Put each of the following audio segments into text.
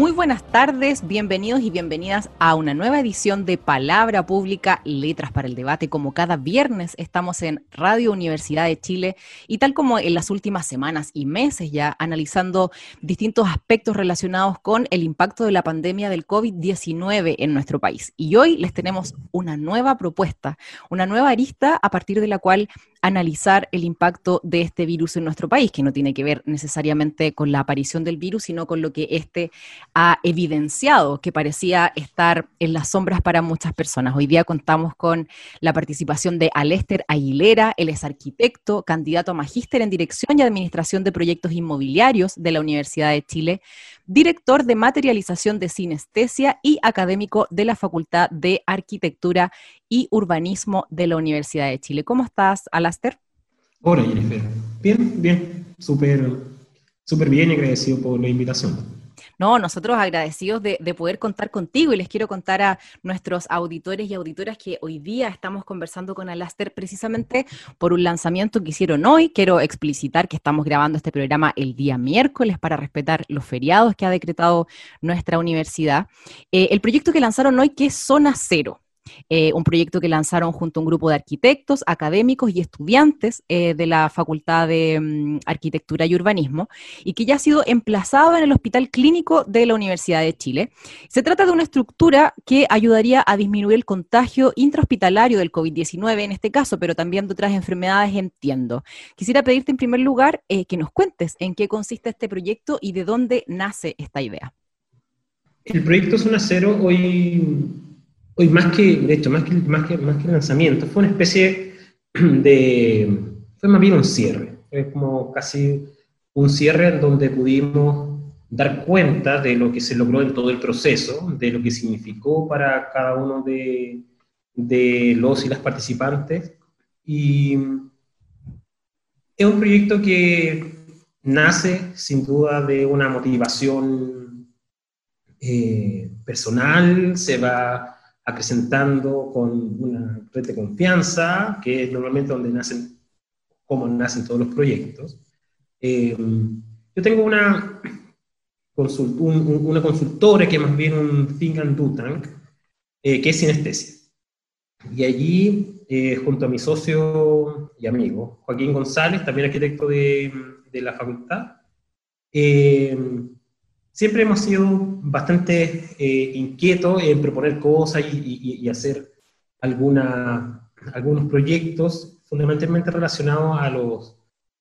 Muy buenas tardes, bienvenidos y bienvenidas a una nueva edición de Palabra Pública, Letras para el Debate. Como cada viernes estamos en Radio Universidad de Chile y tal como en las últimas semanas y meses ya analizando distintos aspectos relacionados con el impacto de la pandemia del COVID-19 en nuestro país. Y hoy les tenemos una nueva propuesta, una nueva arista a partir de la cual analizar el impacto de este virus en nuestro país, que no tiene que ver necesariamente con la aparición del virus, sino con lo que éste ha evidenciado, que parecía estar en las sombras para muchas personas. Hoy día contamos con la participación de Alester Aguilera, él es arquitecto, candidato a magíster en Dirección y Administración de Proyectos Inmobiliarios de la Universidad de Chile, director de materialización de sinestesia y académico de la Facultad de Arquitectura y Urbanismo de la Universidad de Chile. ¿Cómo estás, Alaster? Hola, Jennifer. Bien, bien, súper, súper bien y agradecido por la invitación. No, nosotros agradecidos de, de, poder contar contigo y les quiero contar a nuestros auditores y auditoras que hoy día estamos conversando con Alaster precisamente por un lanzamiento que hicieron hoy. Quiero explicitar que estamos grabando este programa el día miércoles para respetar los feriados que ha decretado nuestra universidad. Eh, el proyecto que lanzaron hoy que es Zona Cero. Eh, un proyecto que lanzaron junto a un grupo de arquitectos, académicos y estudiantes eh, de la Facultad de mm, Arquitectura y Urbanismo, y que ya ha sido emplazado en el Hospital Clínico de la Universidad de Chile. Se trata de una estructura que ayudaría a disminuir el contagio intrahospitalario del COVID-19 en este caso, pero también de otras enfermedades, entiendo. Quisiera pedirte en primer lugar eh, que nos cuentes en qué consiste este proyecto y de dónde nace esta idea. El proyecto Zona Cero hoy hoy más que, de hecho, más que, más que, más que lanzamiento, fue una especie de, fue más bien un cierre, fue como casi un cierre en donde pudimos dar cuenta de lo que se logró en todo el proceso, de lo que significó para cada uno de, de los y las participantes. Y es un proyecto que nace sin duda de una motivación eh, personal, se va acrecentando con una red de confianza, que es normalmente donde nacen, como nacen todos los proyectos. Eh, yo tengo una, consult una consultora que es más bien un think and do tank, eh, que es sinestesia. Y allí, eh, junto a mi socio y amigo, Joaquín González, también arquitecto de, de la facultad, siempre hemos sido bastante eh, inquietos en proponer cosas y, hacer alguna, algunos proyectos fundamentalmente relacionados a, los,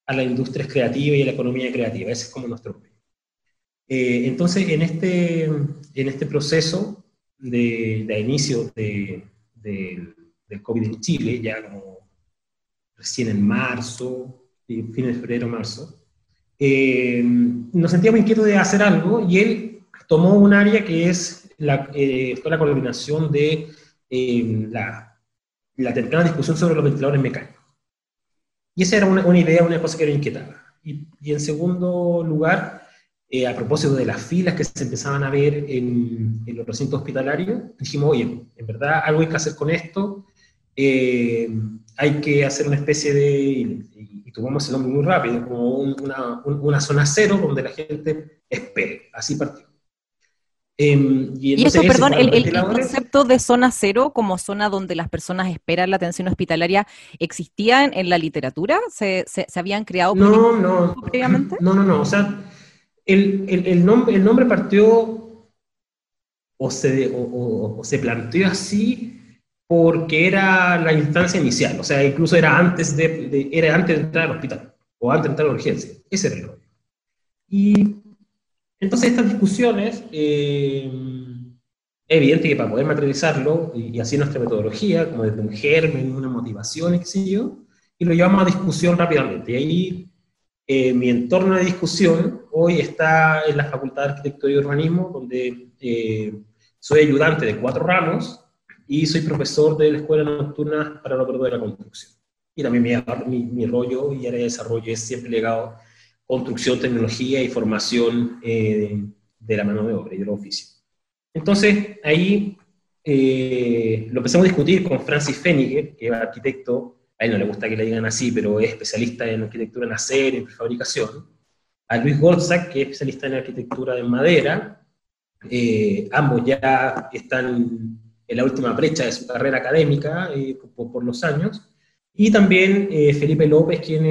a las industrias creativas y a la economía creativa. Ese es como nuestro. Eh, entonces, en este, en este proceso de, de inicio de, del COVID en Chile, ya como recién en marzo, fines de febrero, marzo, eh, nos sentíamos inquietos de hacer algo y él tomó un área que es la, eh, la coordinación de eh, la, la temprana discusión sobre los ventiladores mecánicos. Y esa era una, una idea, una cosa que era inquietaba. Y, y en segundo lugar, eh, a propósito de las filas que se empezaban a ver en, en, los recintos hospitalarios, dijimos, oye, en verdad algo hay que hacer con esto, hay que hacer una especie de, y tomamos el nombre muy rápido, como una, una, zona cero donde la gente espere, así partió. Eh, y, eso, perdón, el, el, concepto de zona cero como zona donde las personas esperan la atención hospitalaria, ¿existía en, la literatura? ¿Se, se, habían creado no, no, previamente? No, no, no, o sea, el, el nombre, el nombre partió o se, o, o se planteó así porque era la instancia inicial, o sea, incluso era antes de, era antes de entrar al hospital o antes de entrar a la urgencia. Ese era el rollo. Y entonces estas discusiones, eh, es evidente que para poder materializarlo, y, así nuestra metodología, como desde un germen, una motivación, qué sé yo, y lo llevamos a discusión rápidamente. Y ahí eh, mi entorno de discusión hoy está en la Facultad de Arquitectura y Urbanismo, donde eh, soy ayudante de cuatro ramos, y soy profesor de la Escuela Nocturna para el Operador de la Construcción. Y también mi, mi, rollo y área de desarrollo es siempre legado construcción, tecnología y formación eh, de la mano de obra y del oficio. Entonces, ahí eh, lo empezamos a discutir con Francis Fenniger, que es arquitecto, a él no le gusta que le digan así, pero es especialista en arquitectura en acero, en fabricación, a Luis Goldsack, que es especialista en arquitectura de madera, eh, ambos ya están en la última brecha de su carrera académica eh, por, los años, y también Felipe López, quien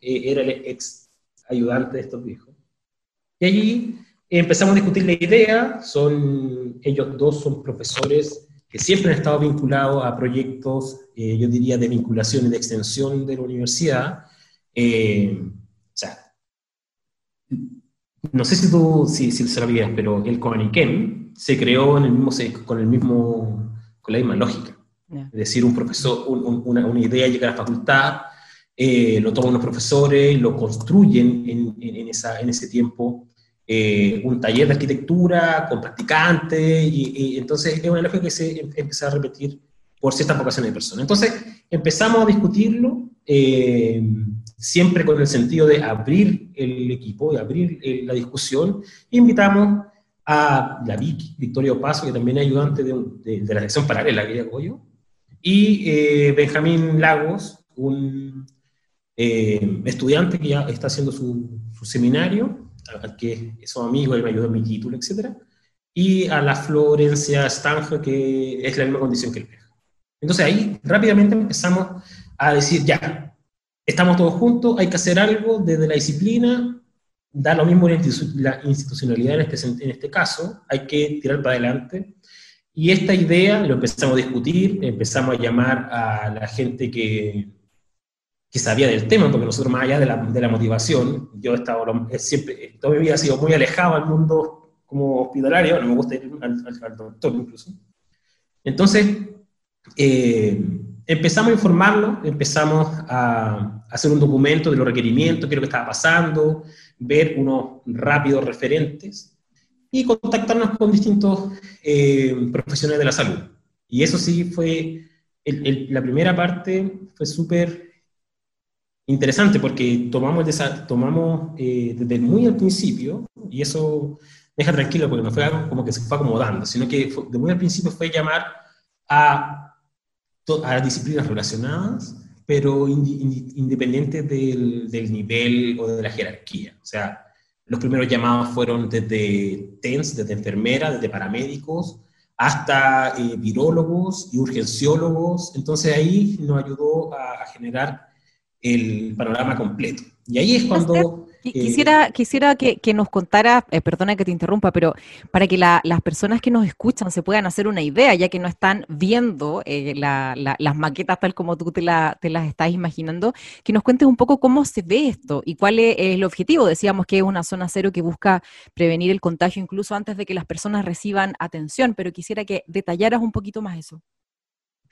era el ex ayudante de estos viejos. Y allí Empezamos a discutir la idea, son, ellos dos son profesores que siempre han estado vinculados a proyectos, eh, yo diría, de vinculación y de extensión de la universidad. Eh, o sea, no sé si tú si, si sabías, pero el Coaniquem se creó en el mismo, con, el mismo, con la misma lógica. Es decir, un profesor, una, una, idea llega a la facultad, eh, lo toman los profesores, lo construyen en, en, esa, en ese tiempo eh, un taller de arquitectura con practicantes, y, entonces es una lógica que se em, empezó a repetir por ciertas vocaciones de personas. Entonces empezamos a discutirlo eh, siempre con el sentido de abrir el equipo, de abrir eh, la discusión, e invitamos a la Vicky, Victoria Paso, que también es ayudante de, la sección paralela que hago yo, y Benjamín Lagos, un estudiante que ya está haciendo su, su seminario, que son amigos, él me ayudó en mi título, etc. Y a la Florencia Stange, que es la misma condición que el viejo. Entonces ahí rápidamente empezamos a decir, ya, estamos todos juntos, hay que hacer algo desde la disciplina, da lo mismo la institucionalidad en este, en este caso, hay que tirar para adelante. Y esta idea lo empezamos a discutir, empezamos a llamar a la gente que, que sabía del tema, porque nosotros más allá de la, de la motivación, yo he estado siempre, toda mi vida ha sido muy alejado del mundo como hospitalario, no me gusta ir al, doctor incluso. Entonces, eh, empezamos a informarlo, empezamos a, hacer un documento de los requerimientos, qué es lo que estaba pasando, ver unos rápidos referentes y contactarnos con distintos eh, profesionales de la salud. Y eso sí fue, la primera parte fue súper interesante porque tomamos, tomamos eh, desde muy al principio, y eso deja tranquilo porque no fue algo como que se fue acomodando, sino que de muy al principio fue llamar a, a disciplinas relacionadas, pero independientes del, del, nivel o de la jerarquía. O sea, los primeros llamados fueron desde TENS, desde enfermeras, desde paramédicos, hasta eh, virólogos y urgenciólogos. Entonces ahí nos ayudó a, a generar el panorama completo. Y ahí es cuando... Eh, quisiera, quisiera que, nos contara, eh, perdona que te interrumpa, pero para que las personas que nos escuchan se puedan hacer una idea, ya que no están viendo eh, las maquetas tal como tú te, las estás imaginando, que nos cuentes un poco cómo se ve esto y cuál es el objetivo. Decíamos que es una zona cero que busca prevenir el contagio incluso antes de que las personas reciban atención, pero quisiera que detallaras un poquito más eso.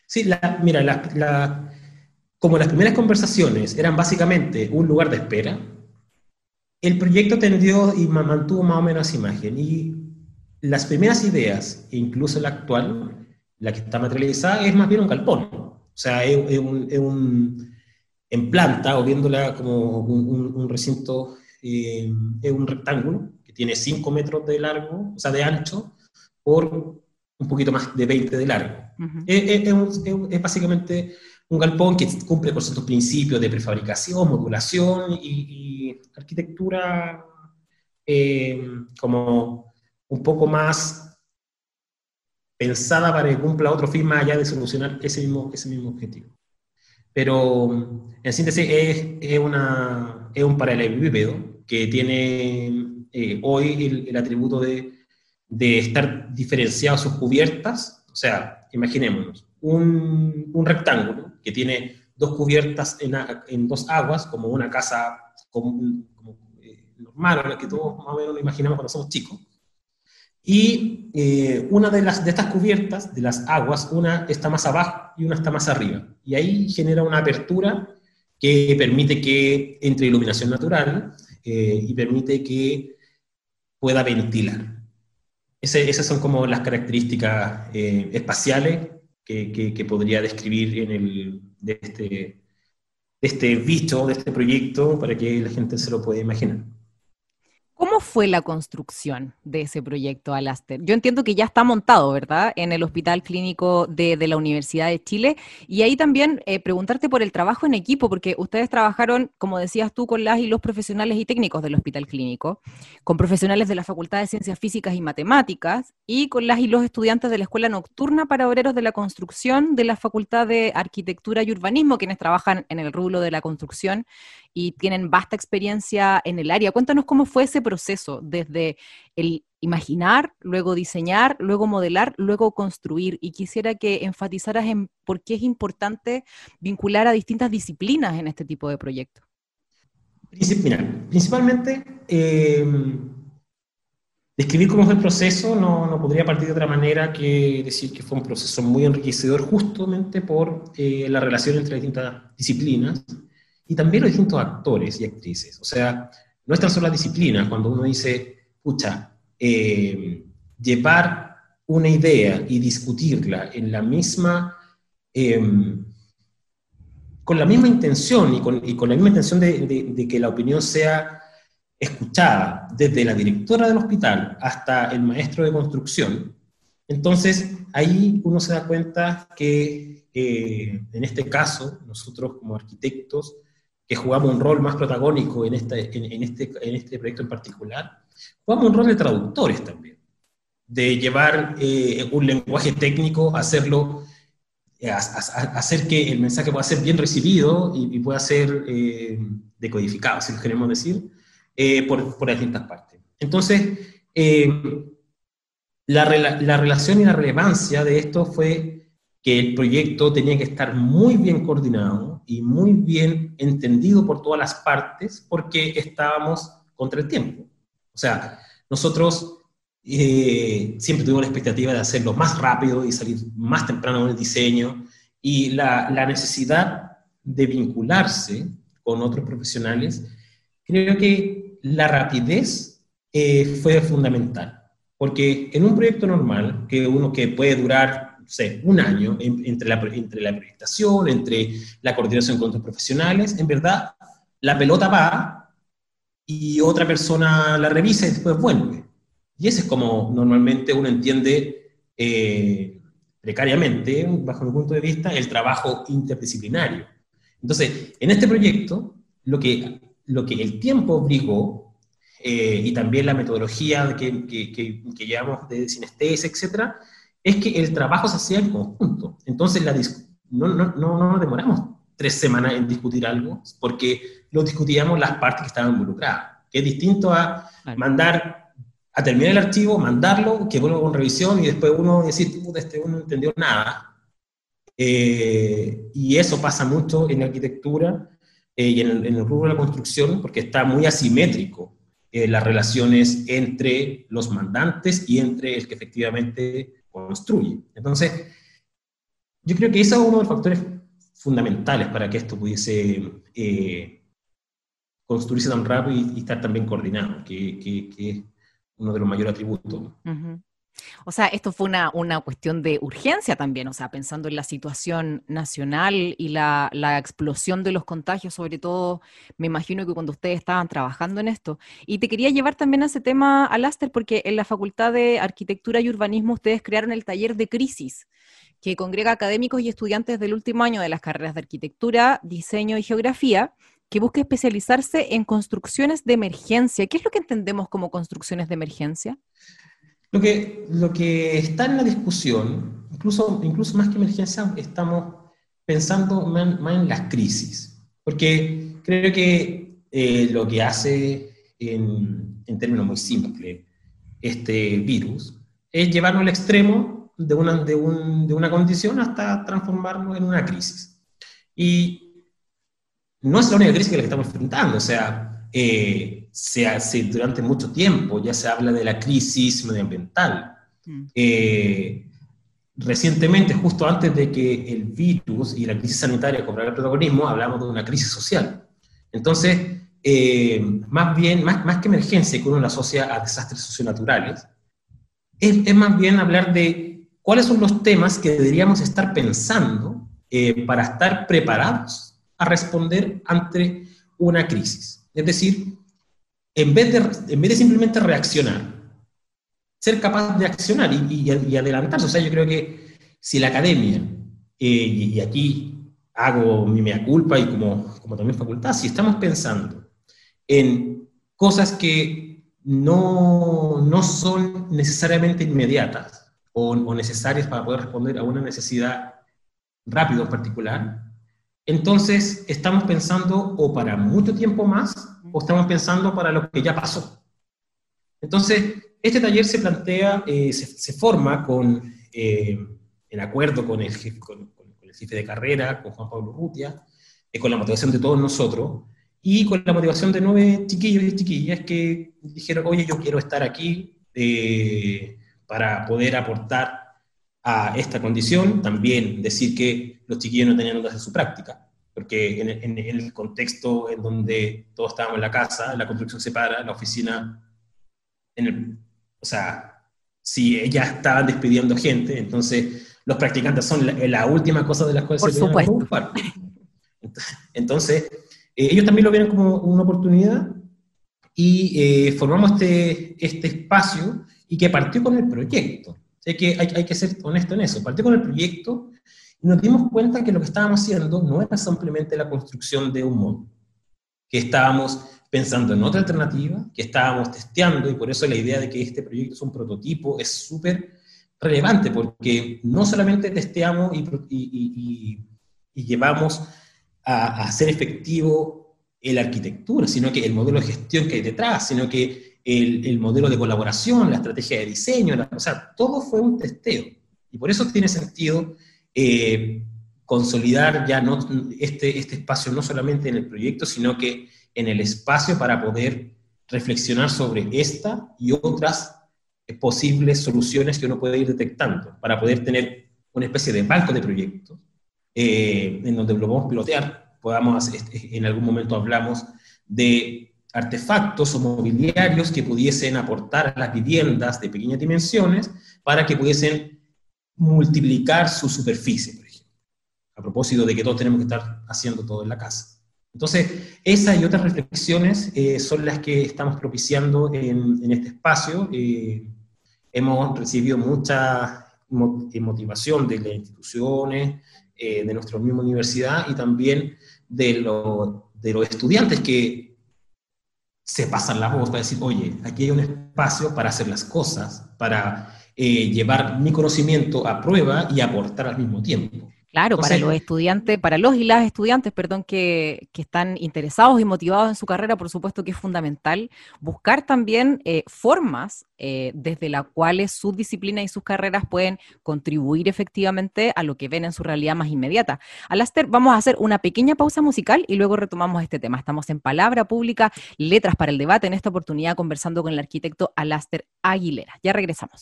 Sí, mira, la como las primeras conversaciones eran básicamente un lugar de espera, el proyecto tendió y mantuvo más o menos esa imagen. Y las primeras ideas, incluso la actual, la que está materializada, es más bien un galpón. O sea, es, un, en planta, o viéndola como un, recinto, eh, es un rectángulo que tiene 5 metros de largo, o sea, de ancho, por un poquito más de 20 de largo. es, básicamente un galpón que cumple con ciertos principios de prefabricación, modulación y, arquitectura eh, como un poco más pensada para que cumpla otro fin más allá de solucionar ese mismo, ese mismo objetivo. Pero en síntesis es, es, una, es un paralelepípedo que tiene eh, hoy el, atributo de, de estar diferenciado sus cubiertas, o sea, imaginémonos, un, un rectángulo que tiene dos cubiertas en, en dos aguas, como una casa como, eh, normal, la que todos más o menos lo imaginamos cuando somos chicos. Y eh, una de, las, de estas cubiertas, de las aguas, una está más abajo y una está más arriba. Y ahí genera una apertura que permite que entre iluminación natural eh, y permite que pueda ventilar. esas son como las características espaciales que, podría describir en el, de, este, de este visto, de este proyecto, para que la gente se lo pueda imaginar. ¿Cómo fue la construcción de ese proyecto Alaster? Yo entiendo que ya está montado, ¿verdad? En el Hospital Clínico de, la Universidad de Chile. Y ahí también eh, preguntarte por el trabajo en equipo, porque ustedes trabajaron, como decías tú, con las y los profesionales y técnicos del Hospital Clínico, con profesionales de la Facultad de Ciencias Físicas y Matemáticas y con las y los estudiantes de la Escuela Nocturna para Obreros de la Construcción de la Facultad de Arquitectura y Urbanismo, quienes trabajan en el rublo de la construcción y tienen vasta experiencia en el área. Cuéntanos cómo fue ese proceso, desde el imaginar, luego diseñar, luego modelar, luego construir. Y quisiera que enfatizaras en por qué es importante vincular a distintas disciplinas en este tipo de proyectos. principalmente, eh, describir cómo fue el proceso no, no, podría partir de otra manera que decir que fue un proceso muy enriquecedor justamente por eh, la relación entre distintas disciplinas y también los distintos actores y actrices. O sea, no es tan solo la disciplina, cuando uno dice, pucha, eh, llevar una idea y discutirla en la misma, em, con la misma intención y con, y con la misma intención de, de, que la opinión sea escuchada desde la directora del hospital hasta el maestro de construcción, entonces ahí uno se da cuenta que eh, en este caso nosotros como arquitectos que jugamos un rol más protagónico en, este, en, este, en este proyecto en particular, jugamos un rol de traductores también, de llevar eh, un lenguaje técnico, hacerlo, eh, hacer que el mensaje pueda ser bien recibido y, pueda ser eh, decodificado, si lo queremos decir, por, por distintas partes. Entonces, la, la relación y la relevancia de esto fue que el proyecto tenía que estar muy bien coordinado y muy bien entendido por todas las partes porque estábamos contra el tiempo. O sea, nosotros eh, siempre tuvimos la expectativa de hacerlo más rápido y salir más temprano en el diseño y la, la necesidad de vincularse con otros profesionales, creo que la rapidez eh, fue fundamental. Porque en un proyecto normal, que uno que puede durar sé, un año entre, la, entre la proyectación, entre la coordinación con otros profesionales, en verdad, la pelota va y otra persona la revisa y después vuelve. Y ese es como normalmente uno entiende eh, precariamente, bajo mi punto de vista, el trabajo interdisciplinario. Entonces, en este proyecto, lo que, lo que el tiempo obligó, eh, y también la metodología que, que, que, llevamos de sinestesia, etcétera, es que el trabajo se hacía en conjunto. Entonces, la no, no, no, no nos demoramos tres semanas en discutir algo, porque lo discutíamos las partes que estaban involucradas, que es distinto a mandar, a terminar el archivo, mandarlo, que vuelva con revisión y después uno decir, este uno no entendió nada. Eh, y eso pasa mucho en la arquitectura eh, y en el, en el, rubro de la construcción, porque está muy asimétrico eh, las relaciones entre los mandantes y entre el que efectivamente construye. Entonces, yo creo que ese es uno de los factores fundamentales para que esto pudiese eh, construirse tan rápido y, estar tan bien coordinado, que, es uno de los mayores atributos. O sea, esto fue una, una, cuestión de urgencia también, o sea, pensando en la situación nacional y la, la, explosión de los contagios, sobre todo, me imagino que cuando ustedes estaban trabajando en esto. Y te quería llevar también a ese tema, Alaster, porque en la Facultad de Arquitectura y Urbanismo ustedes crearon el taller de crisis, que congrega académicos y estudiantes del último año de las carreras de arquitectura, diseño y geografía, que busca especializarse en construcciones de emergencia. ¿Qué es lo que entendemos como construcciones de emergencia? Lo que, lo que está en la discusión, incluso, incluso más que emergencia, estamos pensando más, en las crisis, porque creo que eh, lo que hace, en, en, términos muy simples, este virus, es llevarlo al extremo de una, de, un, de una condición hasta transformarlo en una crisis. Y no es la única crisis que la que estamos enfrentando, o sea, eh, se hace durante mucho tiempo, ya se habla de la crisis medioambiental. Mm. Eh, recientemente, justo antes de que el virus y la crisis sanitaria cobraran protagonismo, hablamos de una crisis social. Entonces, eh, más bien, más, más que emergencia que uno la asocia a desastres socionaturales, es, es más bien hablar de cuáles son los temas que deberíamos estar pensando eh, para estar preparados a responder ante una crisis. Es decir, en vez de, en vez de simplemente reaccionar, ser capaz de accionar y, adelantarse. O sea, yo creo que si la academia, eh, y, aquí hago mi mea culpa y como, como también facultad, si estamos pensando en cosas que no, no son necesariamente inmediatas o, o, necesarias para poder responder a una necesidad rápida o particular, entonces estamos pensando o para mucho tiempo más o estamos pensando para lo que ya pasó. Entonces, este taller se plantea, eh, se, forma con, eh, en acuerdo con el, con, el jefe de carrera, con Juan Pablo Rutia, eh, con la motivación de todos nosotros, y con la motivación de nueve chiquillos y chiquillas que dijeron, oye, yo quiero estar aquí para poder aportar a esta condición. También decir que los chiquillos no tenían dónde hacer su práctica, porque en, en, el contexto en donde todos estábamos en la casa, la construcción se para, la oficina en el, o sea, si ellas estaban despidiendo gente, entonces los practicantes son la, última cosa de las cuales se supuesto. ocupar. Entonces, eh, ellos también lo vieron como una oportunidad y eh, formamos este, este espacio y que partió con el proyecto. Sé que hay, hay, que ser honesto en eso. Partió con el proyecto nos dimos cuenta que lo que estábamos haciendo no era simplemente la construcción de un mundo, que estábamos pensando en otra alternativa que estábamos testeando y por eso la idea de que este proyecto es un prototipo es súper relevante porque no solamente testeamos y, llevamos a, hacer efectivo la arquitectura, sino que el modelo de gestión que hay detrás, sino que el, modelo de colaboración, la estrategia de diseño, o sea, todo fue un testeo. Y por eso tiene sentido eh, consolidar ya no, este, este espacio no solamente en el proyecto, sino que en el espacio para poder reflexionar sobre esta y otras posibles soluciones que uno puede ir detectando, para poder tener una especie de banco de proyectos eh, en donde lo vamos a pilotear, podamos, este, en algún momento hablamos de artefactos o mobiliarios que pudiesen aportar a las viviendas de pequeñas dimensiones para que pudiesen multiplicar su superficie, por ejemplo, a propósito de que todos tenemos que estar haciendo todo en la casa. Entonces, esa y otras reflexiones eh, son las que estamos propiciando en, este espacio. Eh, hemos recibido mucha eh, motivación de las instituciones, de nuestra misma universidad y también de, de los estudiantes que se pasan la voz para decir, oye, aquí hay un espacio para hacer las cosas, para llevar mi conocimiento a prueba y aportar al mismo tiempo. Claro, para los estudiantes, para los y las estudiantes, perdón, que, están interesados y motivados en su carrera, por supuesto que es fundamental buscar también eh, formas eh, desde las cuales sus disciplinas y sus carreras pueden contribuir efectivamente a lo que ven en su realidad más inmediata. Alaster, vamos a hacer una pequeña pausa musical y luego retomamos este tema. Estamos en Palabra Pública, Letras para el Debate, en esta oportunidad conversando con el arquitecto Alaster Aguilera. Ya regresamos.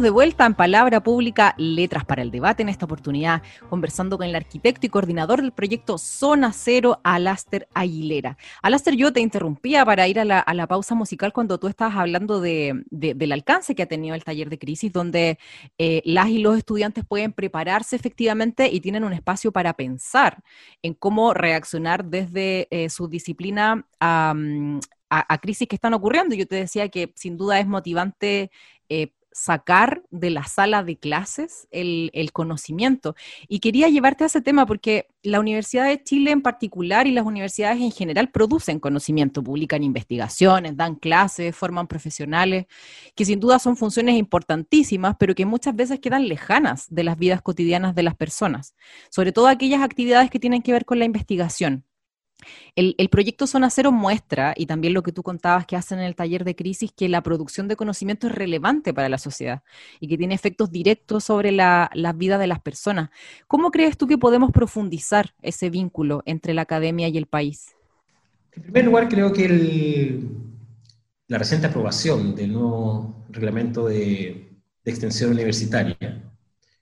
De vuelta en Palabra Pública, Letras para el Debate, en esta oportunidad conversando con el arquitecto y coordinador del proyecto Zona Cero, Alaster Aguilera. Alaster, yo te interrumpía para ir a la, pausa musical cuando tú estabas hablando de, del alcance que ha tenido el taller de crisis, donde eh, las y los estudiantes pueden prepararse efectivamente y tienen un espacio para pensar en cómo reaccionar desde eh, su disciplina a, a, crisis que están ocurriendo. Yo te decía que sin duda es motivante eh, sacar de la sala de clases el, conocimiento. Y quería llevarte a ese tema porque la Universidad de Chile en particular y las universidades en general producen conocimiento, publican investigaciones, dan clases, forman profesionales, que sin duda son funciones importantísimas, pero que muchas veces quedan lejanas de las vidas cotidianas de las personas, sobre todo aquellas actividades que tienen que ver con la investigación. El, proyecto Zona Cero muestra, y también lo que tú contabas que hacen en el taller de crisis, que la producción de conocimiento es relevante para la sociedad y que tiene efectos directos sobre la, vida de las personas. ¿Cómo crees tú que podemos profundizar ese vínculo entre la academia y el país? En primer lugar, creo que la reciente aprobación del nuevo reglamento de, extensión universitaria,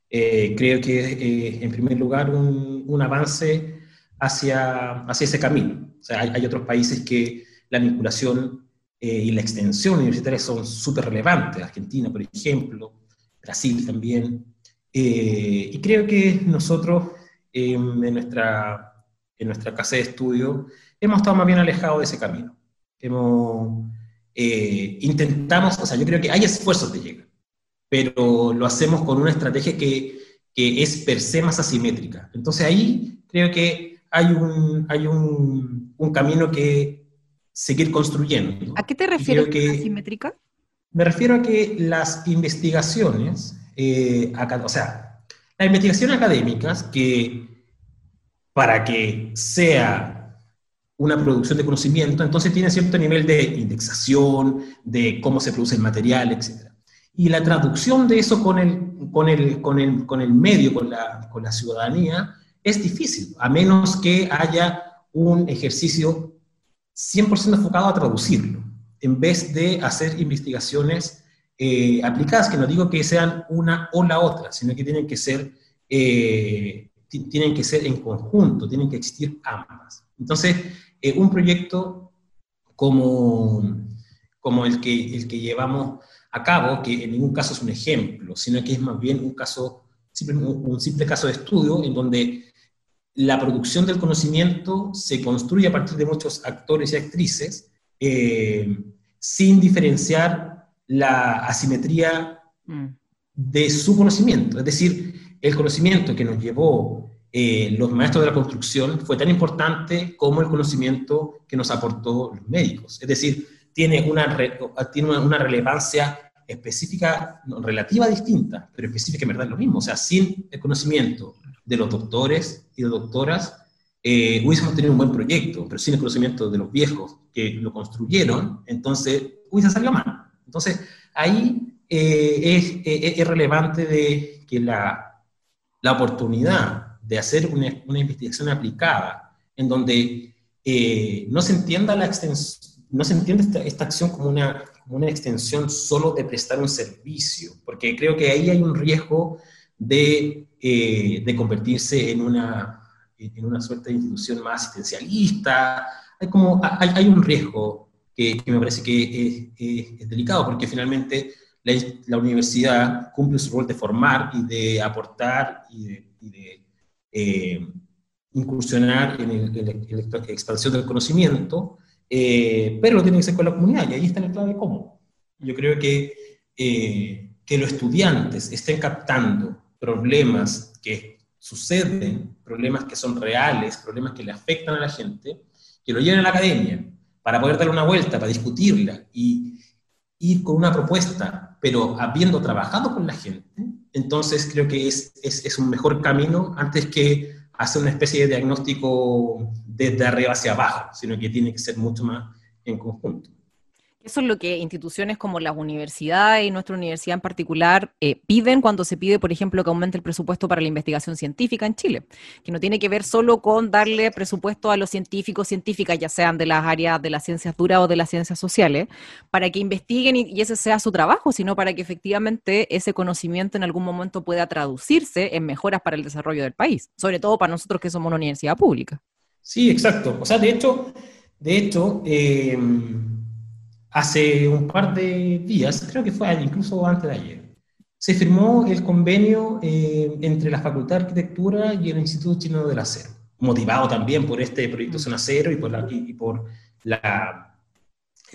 eh, creo que es, eh, en primer lugar, un, un avance hacia, hacia ese camino. O sea, hay, otros países que la vinculación eh, y la extensión universitaria son súper relevantes, Argentina, por ejemplo, Brasil también. Eh, y creo que nosotros, en, nuestra, en nuestra casa de estudio, hemos estado más bien alejados de ese camino. Hemos, eh, intentamos, o sea, yo creo que hay esfuerzos de llegar, pero lo hacemos con una estrategia que, que es per se más asimétrica. Entonces ahí creo que hay un, hay un, un camino que seguir construyendo. ¿A qué te refieres con asimétrica? Me refiero a que las investigaciones, eh, o sea, las investigaciones académicas que para que sea una producción de conocimiento, entonces tiene cierto nivel de indexación, de cómo se produce el material, etc. Y la traducción de eso con el, con el, con el, con el medio, con la, con la ciudadanía, es difícil, a menos que haya un ejercicio 100% enfocado a traducirlo, en vez de hacer investigaciones eh, aplicadas, que no digo que sean una o la otra, sino que tienen que ser, eh, tienen que ser en conjunto, tienen que existir ambas. Entonces, eh, un proyecto como, como el, que, el que llevamos a cabo, que en ningún caso es un ejemplo, sino que es más bien un caso, un simple caso de estudio en donde la producción del conocimiento se construye a partir de muchos actores y actrices, eh, sin diferenciar la asimetría mm. de su conocimiento. Es decir, el conocimiento que nos llevó eh, los maestros de la construcción fue tan importante como el conocimiento que nos aportó los médicos. Es decir, tiene una, tiene una relevancia específica, relativa distinta, pero específica en verdad es lo mismo. O sea, sin el conocimiento de los doctores y de doctoras, eh, hubiésemos tenido un buen proyecto, pero sin el conocimiento de los viejos que lo construyeron, entonces hubiese salido mal. Entonces, ahí eh, es, eh, es, relevante de que la, la oportunidad de hacer una, una, investigación aplicada, en donde no se entienda la extensión, no se entiende esta, esta acción como una, como una extensión solo de prestar un servicio, porque creo que ahí hay un riesgo de eh, de convertirse en una, en una suerte de institución más asistencialista. Hay, como, hay, hay un riesgo que, me parece que es, delicado, porque finalmente la, la, universidad cumple su rol de formar y de aportar y de, eh, incursionar en, la expansión del conocimiento, eh, pero lo tiene que ser con la comunidad, y ahí está la clave de cómo. Yo creo que, que los estudiantes estén captando problemas que suceden, problemas que son reales, problemas que le afectan a la gente, que lo lleven a la academia para poder dar una vuelta, para discutirla y ir con una propuesta, pero habiendo trabajado con la gente, entonces creo que es, es, es un mejor camino antes que hacer una especie de diagnóstico desde arriba hacia abajo, sino que tiene que ser mucho más en conjunto. Eso es lo que instituciones como las universidades y nuestra universidad en particular eh, piden cuando se pide, por ejemplo, que aumente el presupuesto para la investigación científica en Chile, que no tiene que ver solo con darle presupuesto a los científicos, científicas, ya sean de las áreas de las ciencias duras o de las ciencias sociales, para que investiguen y, ese sea su trabajo, sino para que efectivamente ese conocimiento en algún momento pueda traducirse en mejoras para el desarrollo del país, sobre todo para nosotros que somos una universidad pública. Sí, exacto. O sea, de hecho, de hecho, eh, Hace un par de días, creo que fue incluso antes de ayer, se firmó el convenio eh, entre la Facultad de Arquitectura y el Instituto Chino del Acero, motivado también por este proyecto Zona Acero y por la, y por la,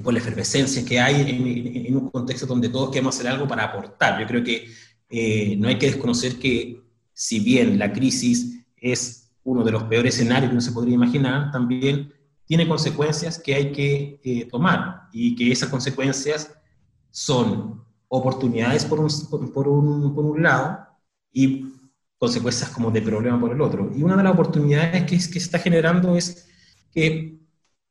por la efervescencia que hay en, en, un contexto donde todos queremos hacer algo para aportar. Yo creo que eh, no hay que desconocer que si bien la crisis es uno de los peores escenarios que uno se podría imaginar, también tiene consecuencias que hay que eh, tomar y que esas consecuencias son oportunidades por un, por, un, por un, lado y consecuencias como de problema por el otro. Y una de las oportunidades que, que se está generando es que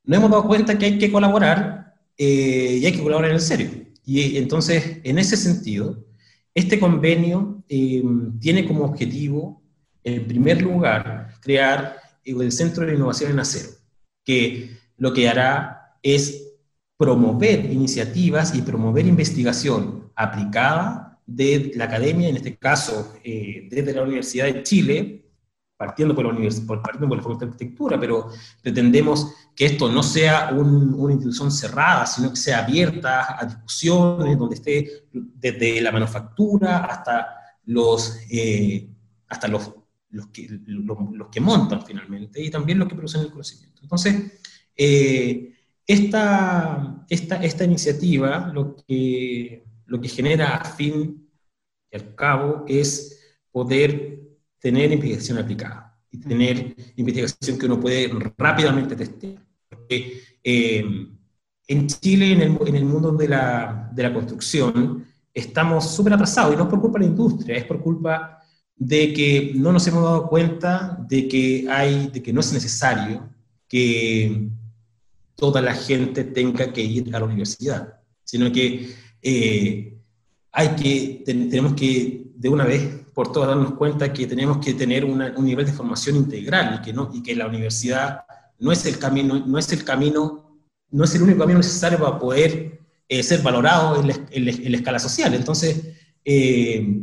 no hemos dado cuenta que hay que colaborar eh, y hay que colaborar en serio. Y entonces, en ese sentido, este convenio eh, tiene como objetivo, en primer lugar, crear el Centro de Innovación en Acero que lo que hará es promover iniciativas y promover investigación aplicada de la academia, en este caso eh, desde la Universidad de Chile, partiendo por la, por, partiendo por la Facultad de Arquitectura, pero pretendemos que esto no sea una institución cerrada, sino que sea abierta a discusiones, donde esté desde la manufactura hasta los, eh, hasta los los que, los, que montan finalmente y también los que producen el conocimiento. Entonces, eh, esta, esta, esta, iniciativa lo que, lo que genera a fin y al cabo es poder tener investigación aplicada y tener investigación que uno puede rápidamente testear. Porque, eh, en Chile, en el, en el mundo de la, de la construcción, estamos súper atrasados y no es por culpa de la industria, es por culpa de que no nos hemos dado cuenta de que, hay, de que no es necesario que toda la gente tenga que ir a la universidad, sino que eh, hay que, tenemos que de una vez por todas darnos cuenta que tenemos que tener un nivel de formación integral y que, no, y que la universidad no es el camino, no es el camino, no es el único camino necesario para poder eh, ser valorado en la, escala social. Entonces, eh,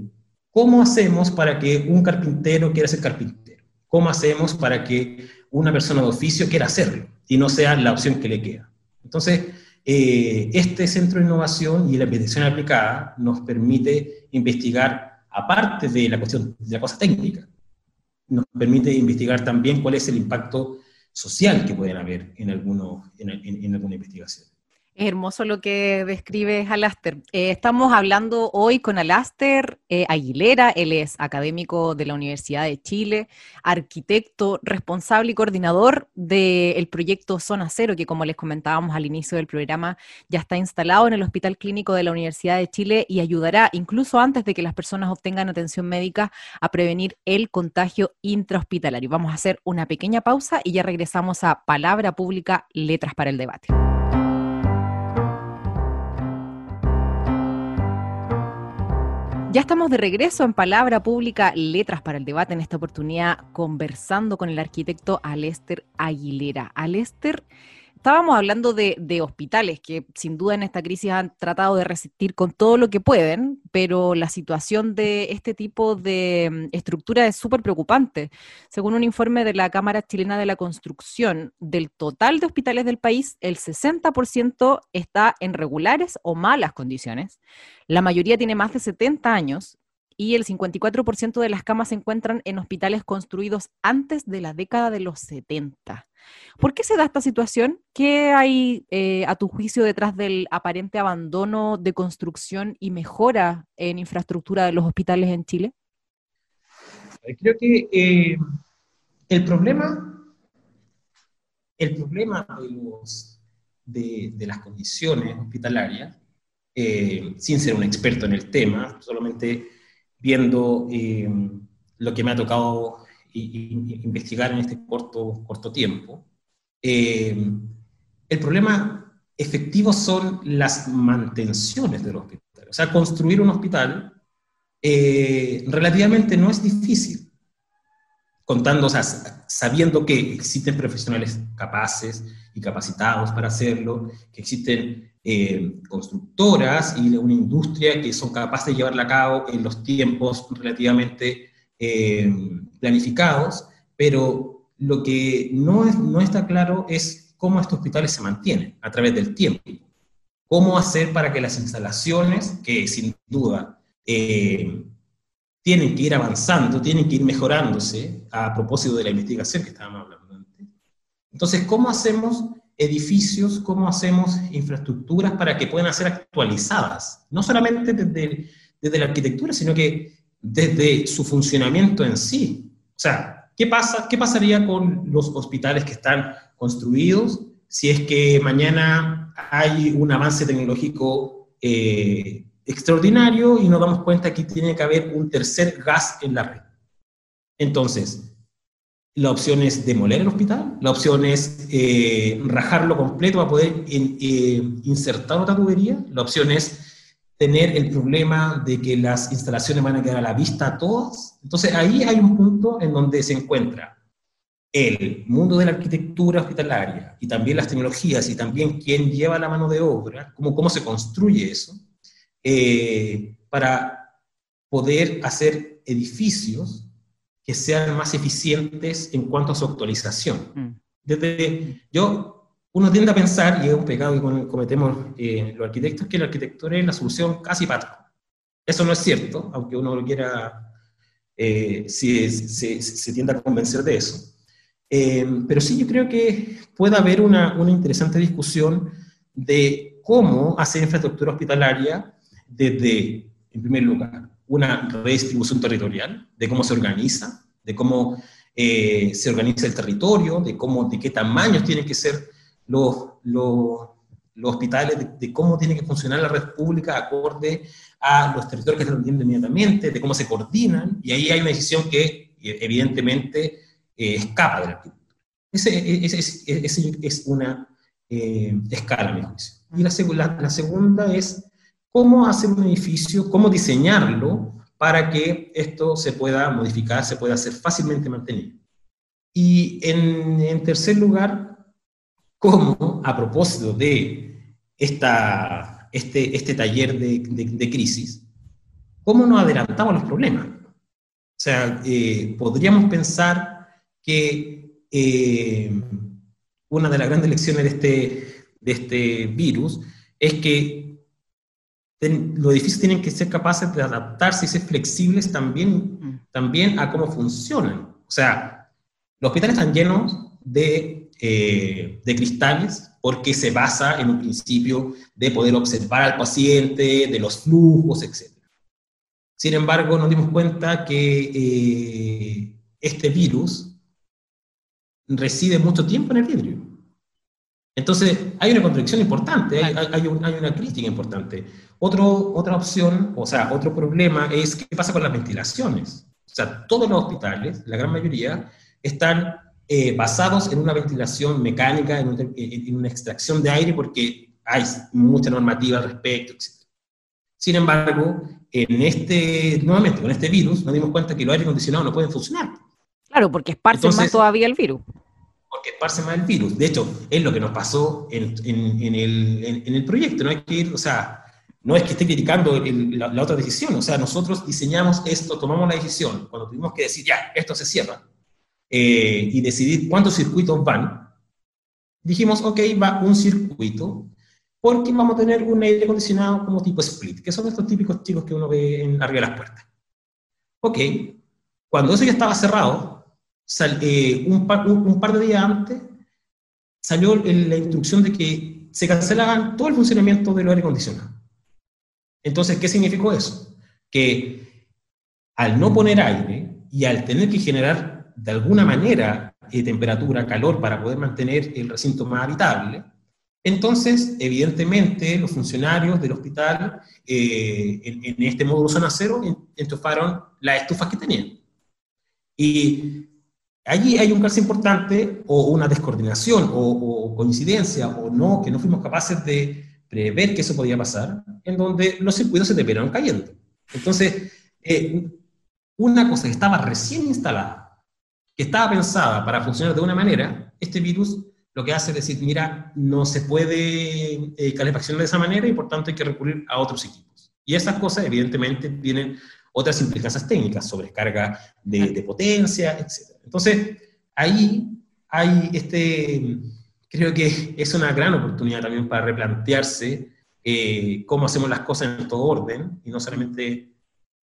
¿Cómo hacemos para que un carpintero quiera ser carpintero? ¿Cómo hacemos para que una persona de oficio quiera hacerlo y no sea la opción que le queda? Entonces, eh, este centro de innovación y la investigación aplicada nos permite investigar, aparte de la cuestión de la cosa técnica, nos permite investigar también cuál es el impacto social que pueden haber en, alguno, en alguna investigación. Es hermoso lo que describes Alaster. Eh, estamos hablando hoy con Alaster eh, Aguilera, él es académico de la Universidad de Chile, arquitecto, responsable y coordinador del proyecto Zona Cero, que como les comentábamos al inicio del programa, ya está instalado en el Hospital Clínico de la Universidad de Chile y ayudará, incluso antes de que las personas obtengan atención médica, a prevenir el contagio intrahospitalario. Vamos a hacer una pequeña pausa y ya regresamos a Palabra Pública, Letras para el Debate. Ya estamos de regreso en Palabra Pública, Letras para el Debate, en esta oportunidad conversando con el arquitecto Alester Aguilera. Alester Estábamos hablando de, hospitales que sin duda en esta crisis han tratado de resistir con todo lo que pueden, pero la situación de este tipo de mm, estructura es súper preocupante. Según un informe de la Cámara Chilena de la Construcción, del total de hospitales del país, el 60% está en regulares o malas condiciones. La mayoría tiene más de 70 años y el 54% de las camas se encuentran en hospitales construidos antes de la década de los 70. ¿Por qué se da esta situación? ¿Qué hay, eh, a tu juicio, detrás del aparente abandono de construcción y mejora en infraestructura de los hospitales en Chile? Eh, creo que eh, el problema, el problema de, de, las condiciones hospitalarias, sin ser un experto en el tema, solamente viendo lo que me ha tocado investigar en este corto, corto tiempo. Eh, el problema efectivos son las mantenciones del hospital. O sea, construir un hospital eh, relativamente no es difícil, contando, o sea, sabiendo que existen profesionales capaces y capacitados para hacerlo, que existen eh, constructoras y una industria que son capaces de llevarla a cabo en los tiempos relativamente eh, planificados, pero lo que no, no está claro es cómo estos hospitales se mantienen a través del tiempo. Cómo hacer para que las instalaciones, que sin duda eh, tienen que ir avanzando, tienen que ir mejorándose a propósito de la investigación que estábamos hablando antes. Entonces, ¿cómo hacemos edificios, cómo hacemos infraestructuras para que puedan ser actualizadas? No solamente desde, desde la arquitectura, sino que desde su funcionamiento en sí. O sea, ¿qué, pasa, ¿qué pasaría con los hospitales que están construidos si es que mañana hay un avance tecnológico eh, extraordinario y nos damos cuenta que tiene que haber un tercer gas en la red. Entonces, la opción es demoler el hospital, la opción es eh, rajarlo completo para poder eh, insertar otra tubería, la opción es tener el problema de que las instalaciones van a quedar a la vista a todas. Entonces ahí hay un punto en donde se encuentra el mundo de la arquitectura hospitalaria y también las tecnologías y también quién lleva la mano de obra, cómo, cómo se construye eso, eh, para poder hacer edificios que sean más eficientes en cuanto a su actualización. Mm. Desde, yo, uno tiende a pensar, y es un pecado que cometemos eh, los arquitectos, que la arquitectura es la solución casi para Eso no es cierto, aunque uno lo quiera, eh, si, se tiende a convencer de eso. pero sí, yo creo que puede haber una, una interesante discusión de cómo hacer infraestructura hospitalaria desde, en primer lugar, una redistribución territorial, de cómo se organiza, de cómo eh, se organiza el territorio, de, cómo, de qué tamaños tienen que ser los, hospitales, de, cómo tiene que funcionar la red pública acorde a los territorios que se entienden inmediatamente, de cómo se coordinan, y ahí hay una decisión que evidentemente eh, escapa de la arquitectura. Ese, ese, es una eh, escala, mi. Y la, la segunda es cómo hacer un edificio, cómo diseñarlo para que esto se pueda modificar, se pueda hacer fácilmente mantenido. Y en, tercer lugar, cómo, a propósito de esta, este, este taller de, crisis, cómo nos adelantamos los problemas. O sea, eh, podríamos pensar que eh, una de las grandes lecciones de este, de este virus es que los edificios tienen que ser capaces de adaptarse y ser flexibles también, mm. también a cómo funcionan. O sea, los hospitales están llenos de, eh, de cristales porque se basa en un principio de poder observar al paciente, de los flujos, etc. Sin embargo, nos dimos cuenta que eh, este virus reside mucho tiempo en el vidrio. Entonces, hay una contradicción importante, hay, hay, una crítica importante. Otro, otra opción, o sea, otro problema es qué pasa con las ventilaciones. O sea, todos los hospitales, la gran mayoría, están eh, basados en una ventilación mecánica, en, una extracción de aire, porque hay mucha normativa al respecto, etc. Sin embargo, en este, nuevamente, con este virus, nos dimos cuenta que los aire acondicionados no pueden funcionar. Claro, porque esparce más todavía el virus porque esparce más el virus. De hecho, es lo que nos pasó en, en, el, en, el, proyecto. No hay que ir, o sea, no es que esté criticando la, otra decisión. O sea, nosotros diseñamos esto, tomamos la decisión. Cuando tuvimos que decir, ya, esto se cierra, eh, y decidir cuántos circuitos van, dijimos, ok, va un circuito, porque vamos a tener un aire acondicionado como tipo split, que son estos típicos chicos que uno ve en, arriba de las puertas. Ok, cuando eso ya estaba cerrado, eh, un, par, de días antes salió la instrucción de que se cancelaban todo el funcionamiento del aire acondicionado. Entonces, ¿qué significó eso? Que al no poner aire y al tener que generar de alguna manera eh, temperatura, calor para poder mantener el recinto más habitable, entonces, evidentemente, los funcionarios del hospital eh, en, este módulo zona cero enchufaron las estufas que tenían. Y allí hay un caso importante o una descoordinación o, coincidencia o no, que no fuimos capaces de prever que eso podía pasar, en donde los circuitos se terminaron cayendo. Entonces, eh, una cosa que estaba recién instalada, que estaba pensada para funcionar de una manera, este virus lo que hace es decir, mira, no se puede eh, calefaccionar de esa manera y por tanto hay que recurrir a otros equipos. Y esas cosas evidentemente tienen otras implicancias técnicas, sobrecarga de, de potencia, etc. Entonces, ahí hay este, creo que es una gran oportunidad también para replantearse eh, cómo hacemos las cosas en todo orden, y no solamente,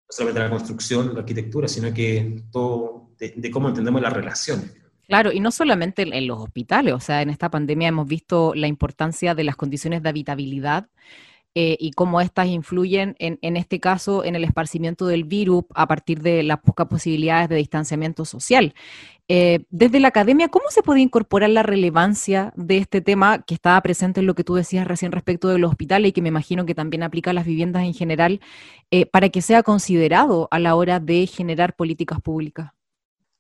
solamente la construcción, la arquitectura, sino que todo de, cómo entendemos las relaciones. Claro, y no solamente en los hospitales, o sea, en esta pandemia hemos visto la importancia de las condiciones de habitabilidad eh, y cómo éstas influyen, en, en, este caso, en el esparcimiento del virus a partir de las pocas posibilidades de distanciamiento social. Eh, desde la academia, ¿cómo se puede incorporar la relevancia de este tema que estaba presente en lo que tú decías recién respecto de los hospitales y que me imagino que también aplica a las viviendas en general, eh, para que sea considerado a la hora de generar políticas públicas?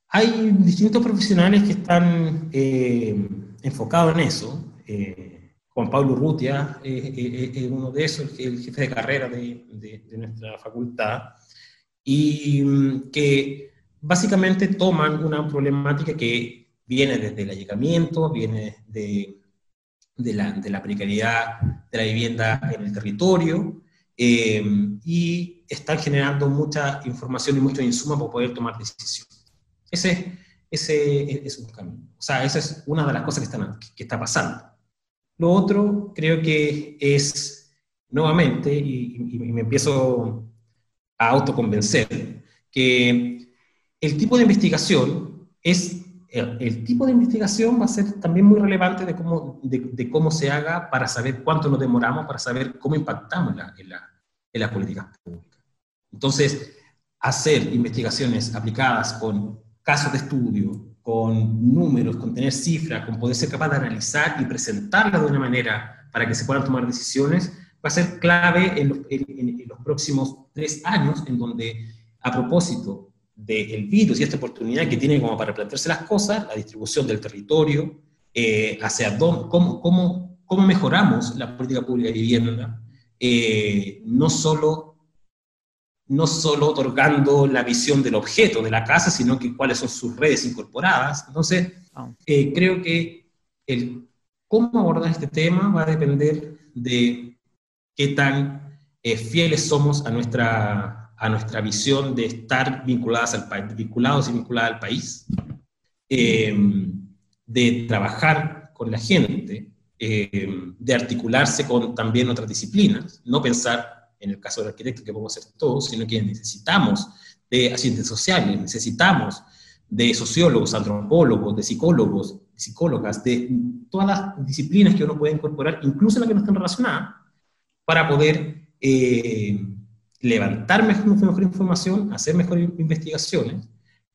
Hay distintos profesionales que están enfocados en eso. Juan Pablo Urrutia es uno de esos, el jefe de carrera de, nuestra facultad, y mm, que básicamente toman una problemática que viene desde el allegamiento, viene de, la, precariedad de la vivienda en el territorio, eh, y están generando mucha información y mucho insumo para poder tomar decisiones. Ese, ese es un camino. O sea, esa es una de las cosas que, están, que está pasando. Lo otro creo que es, nuevamente, y, me empiezo a autoconvencer, que el tipo de investigación es, el, tipo de investigación va a ser también muy relevante de cómo, de, cómo se haga para saber cuánto nos demoramos, para saber cómo impactamos en, la, en las políticas públicas. Entonces, hacer investigaciones aplicadas con casos de estudio, con números, con tener cifras, con poder ser capaz de analizar y presentarla de una manera para que se puedan tomar decisiones, va a ser clave en los, próximos tres años, en donde, a propósito del virus y esta oportunidad que tiene como para replantearse las cosas, la distribución del territorio, eh, hacia dónde, cómo, cómo, cómo, mejoramos la política pública de vivienda, eh, no solo no solo otorgando la visión del objeto de la casa, sino que cuáles son sus redes incorporadas. Entonces, ah. eh, creo que el cómo abordar este tema va a depender de qué tan eh, fieles somos a nuestra, a nuestra visión de estar vinculadas al vinculados y vinculadas al país, em, de trabajar con la gente, em, de articularse con también otras disciplinas, no pensar en el caso del arquitecto, que podemos hacer todos, sino que necesitamos de asistentes sociales, necesitamos de sociólogos, antropólogos, de psicólogos, psicólogas, de todas las disciplinas que uno puede incorporar, incluso las que no están relacionadas, para poder eh, levantar mejor, información, hacer mejores investigaciones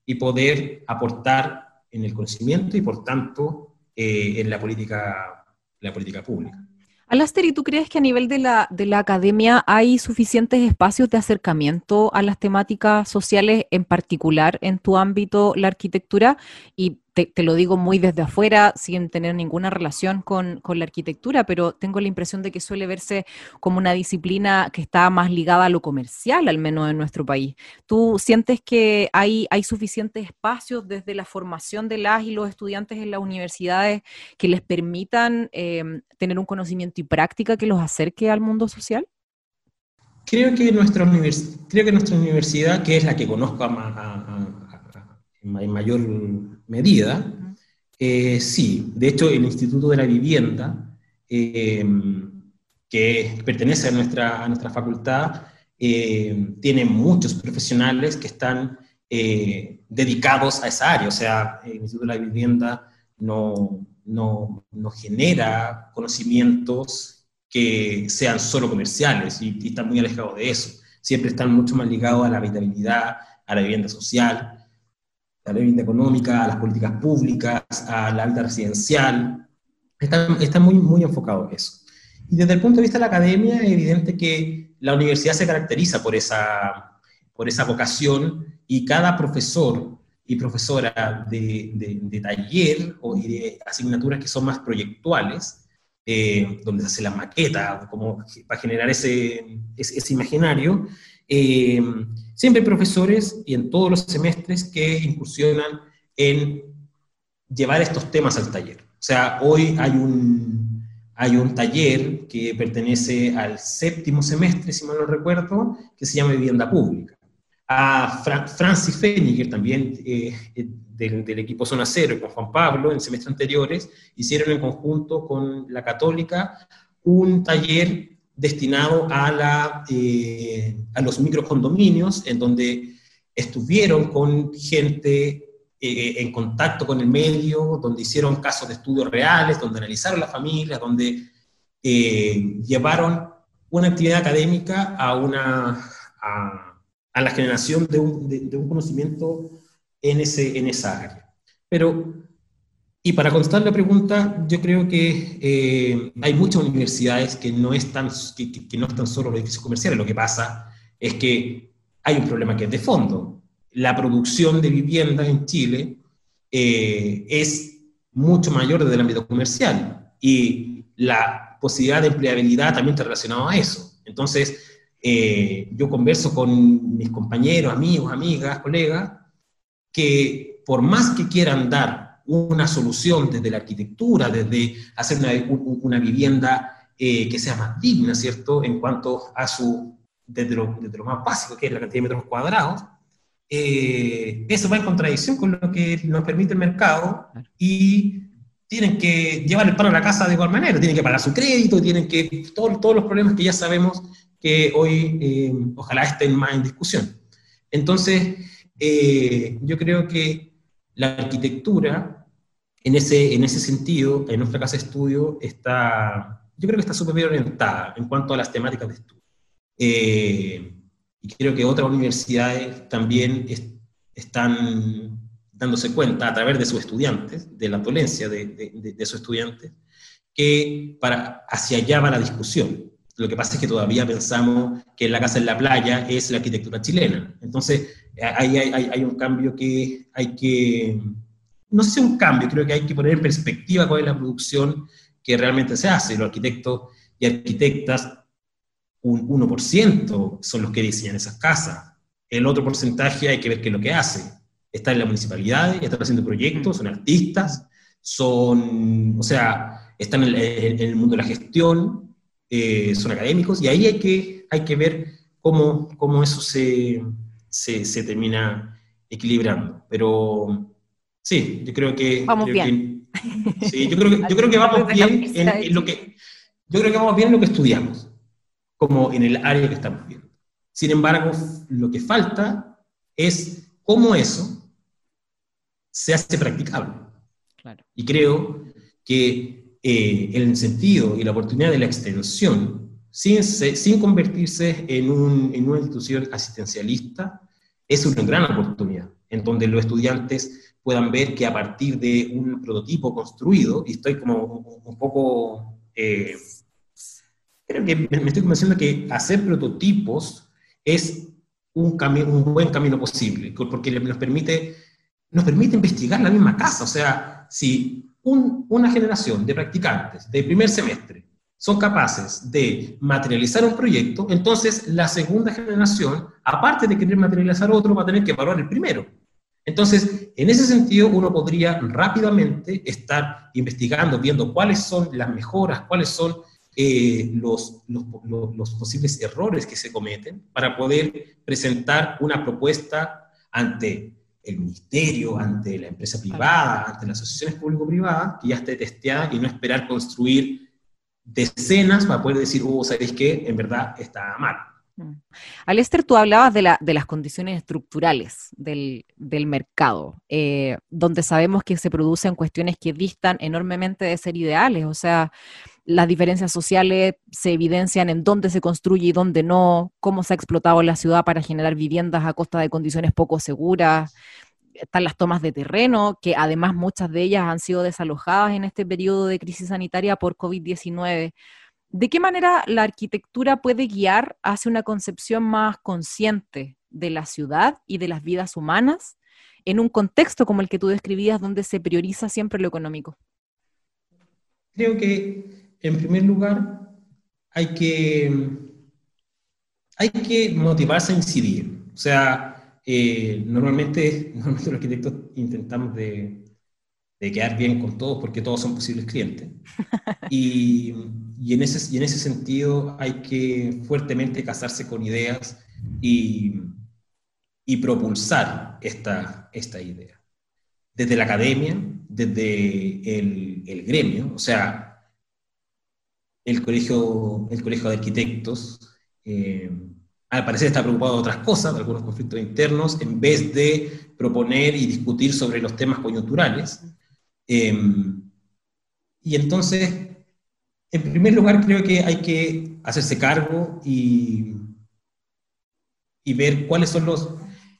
y poder aportar en el conocimiento y, por tanto, eh, en la política, la política pública. Alaster, ¿y tú crees que a nivel de la, de la academia hay suficientes espacios de acercamiento a las temáticas sociales, en particular en tu ámbito, la arquitectura? Y te, lo digo muy desde afuera, sin tener ninguna relación con, la arquitectura, pero tengo la impresión de que suele verse como una disciplina que está más ligada a lo comercial, al menos en nuestro país. ¿Tú sientes que hay, hay suficientes espacios desde la formación de las y los estudiantes en las universidades que les permitan em, tener un conocimiento y práctica que los acerque al mundo social? Creo que, nuestra creo que nuestra universidad, que es la que conozco en mayor medida. Eh, sí, de hecho el Instituto de la Vivienda, eh, que pertenece a nuestra, a nuestra facultad, eh, tiene muchos profesionales que están dedicados a esa área. O sea, el Instituto de la Vivienda no, no, no genera conocimientos que sean solo comerciales y, y están muy alejados de eso. Siempre están mucho más ligados a la habitabilidad, a la vivienda social, la vivienda económica, a las políticas públicas, a la vida residencial. Está, muy, muy enfocado en eso. Y desde el punto de vista de la academia, es evidente que la universidad se caracteriza por esa, por esa vocación y cada profesor y profesora de, taller o de asignaturas que son más proyectuales, eh, donde se hace la maqueta, como para generar ese, ese, imaginario. Eh, siempre hay profesores y en todos los semestres que incursionan en llevar estos temas al taller. O sea, hoy hay un, hay un taller que pertenece al séptimo semestre, si mal no recuerdo, que se llama Vivienda Pública a Francis Feniger, también eh, eh, del, equipo Zona Cero, y con Juan Pablo, en semestres anteriores, hicieron en conjunto con la Católica un taller destinado a, la, eh, a los microcondominios, en donde estuvieron con gente en contacto con el medio, donde hicieron casos de estudios reales, donde analizaron las familias, donde llevaron una actividad académica a una a la generación de un, de, un conocimiento en, ese, en esa área. Pero, y para contestar la pregunta, yo creo que eh, hay muchas universidades que no, están, que, que, no están solo los edificios comerciales, lo que pasa es que hay un problema que es de fondo. La producción de viviendas en Chile eh, es mucho mayor desde el ámbito comercial y la posibilidad de empleabilidad también está relacionada a eso. Entonces, eh, yo converso con mis compañeros, amigos, amigas, colegas, que por más que quieran dar una solución desde la arquitectura, desde hacer una, vivienda eh, que sea más digna, ¿cierto? En cuanto a su, desde lo, más básico, que es la cantidad de metros cuadrados, eh, eso va en contradicción con lo que nos permite el mercado y tienen que llevar el pan a la casa de igual manera, tienen que pagar su crédito, tienen que, todos los problemas que ya sabemos que hoy eh, ojalá estén más en discusión. Entonces, eh, yo creo que la arquitectura, en ese, en ese sentido, en nuestra casa de estudio, está, yo creo que está súper bien orientada en cuanto a las temáticas de estudio. Eh, y creo que otras universidades también están dándose cuenta a través de sus estudiantes, de la dolencia de, de, de, sus estudiantes, que para, hacia allá va la discusión. Lo que pasa es que todavía pensamos que la casa en la playa es la arquitectura chilena. Entonces, ahí hay, un cambio que hay que, no sé si un cambio, creo que hay que poner en perspectiva cuál es la producción que realmente se hace. Los arquitectos y arquitectas, un 1% son los que diseñan esas casas. El otro porcentaje hay que ver qué es lo que hace. Está en la municipalidad, están haciendo proyectos, son artistas, son, o sea, están en el mundo de la gestión, eh, son académicos, y ahí hay que, hay que ver cómo, cómo eso se, se, termina equilibrando. Pero sí, yo creo que... Vamos bien. sí, yo creo que, yo creo que vamos bien en, lo que... Yo creo que vamos bien en lo que estudiamos, como en el área que estamos viendo. Sin embargo, lo que falta es cómo eso se hace practicable. Y creo que eh, el sentido y la oportunidad de la extensión, sin, sin convertirse en, un, en una institución asistencialista, es una gran oportunidad, en donde los estudiantes puedan ver que a partir de un prototipo construido, y estoy como un, poco, eh, creo que me, estoy convenciendo que hacer prototipos es un, un buen camino posible, porque nos permite, nos permite investigar la misma casa, o sea, si una generación de practicantes de primer semestre son capaces de materializar un proyecto, entonces la segunda generación, aparte de querer materializar otro, va a tener que evaluar el primero. Entonces, en ese sentido, uno podría rápidamente estar investigando, viendo cuáles son las mejoras, cuáles son eh, los, los, los, posibles errores que se cometen para poder presentar una propuesta ante el ministerio, ante la empresa privada, ante las asociaciones público-privadas, que ya esté testeada y no esperar construir decenas para poder decir, oh, ¿sabéis qué? En verdad está mal. Mm. Alester, tú hablabas de, la, de, las condiciones estructurales del, del mercado, eh, donde sabemos que se producen cuestiones que distan enormemente de ser ideales, o sea, las diferencias sociales se evidencian en dónde se construye y dónde no, cómo se ha explotado la ciudad para generar viviendas a costa de condiciones poco seguras. Están las tomas de terreno, que además muchas de ellas han sido desalojadas en este periodo de crisis sanitaria por COVID-19. ¿De qué manera la arquitectura puede guiar hacia una concepción más consciente de la ciudad y de las vidas humanas en un contexto como el que tú describías, donde se prioriza siempre lo económico? Creo que, en primer lugar, hay que, hay que motivarse a incidir. O sea, eh, normalmente, normalmente los arquitectos intentamos de, de, quedar bien con todos porque todos son posibles clientes. Y, y, en ese, y en ese sentido hay que fuertemente casarse con ideas y, y propulsar esta, esta idea. Desde la academia, desde el, el gremio, o sea, el colegio, el colegio de arquitectos, eh, al parecer está preocupado de otras cosas, de algunos conflictos internos, en vez de proponer y discutir sobre los temas coyunturales. Eh, y entonces, en primer lugar, creo que hay que hacerse cargo y, y ver cuáles son los,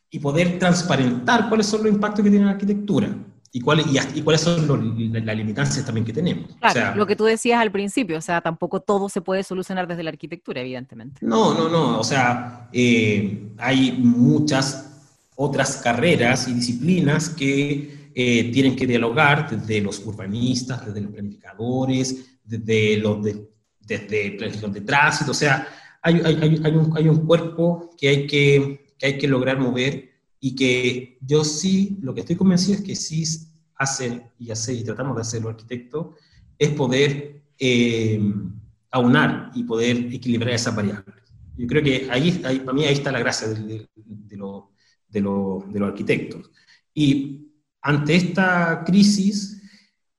y poder transparentar cuáles son los impactos que tiene la arquitectura y, cuáles y, cuáles son las limitancias también que tenemos. Claro, lo que tú decías al principio, o sea, tampoco todo se puede solucionar desde la arquitectura, evidentemente. No, no, no, o sea, eh, hay muchas otras carreras y disciplinas que eh, tienen que dialogar desde los urbanistas, desde los planificadores, desde los de, desde planificación de tránsito, o sea, hay, hay, hay, un, hay un cuerpo que hay que, que hay que lograr mover y que yo sí, lo que estoy convencido es que sí hacen y hace, y tratamos de hacer los arquitectos, es poder eh, aunar y poder equilibrar esas variables. Yo creo que ahí, ahí para mí ahí está la gracia de, de, de, lo, de, lo, de los arquitectos. Y ante esta crisis,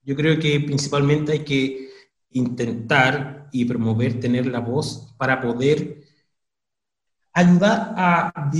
yo creo que principalmente hay que intentar y promover tener la voz para poder ayudar a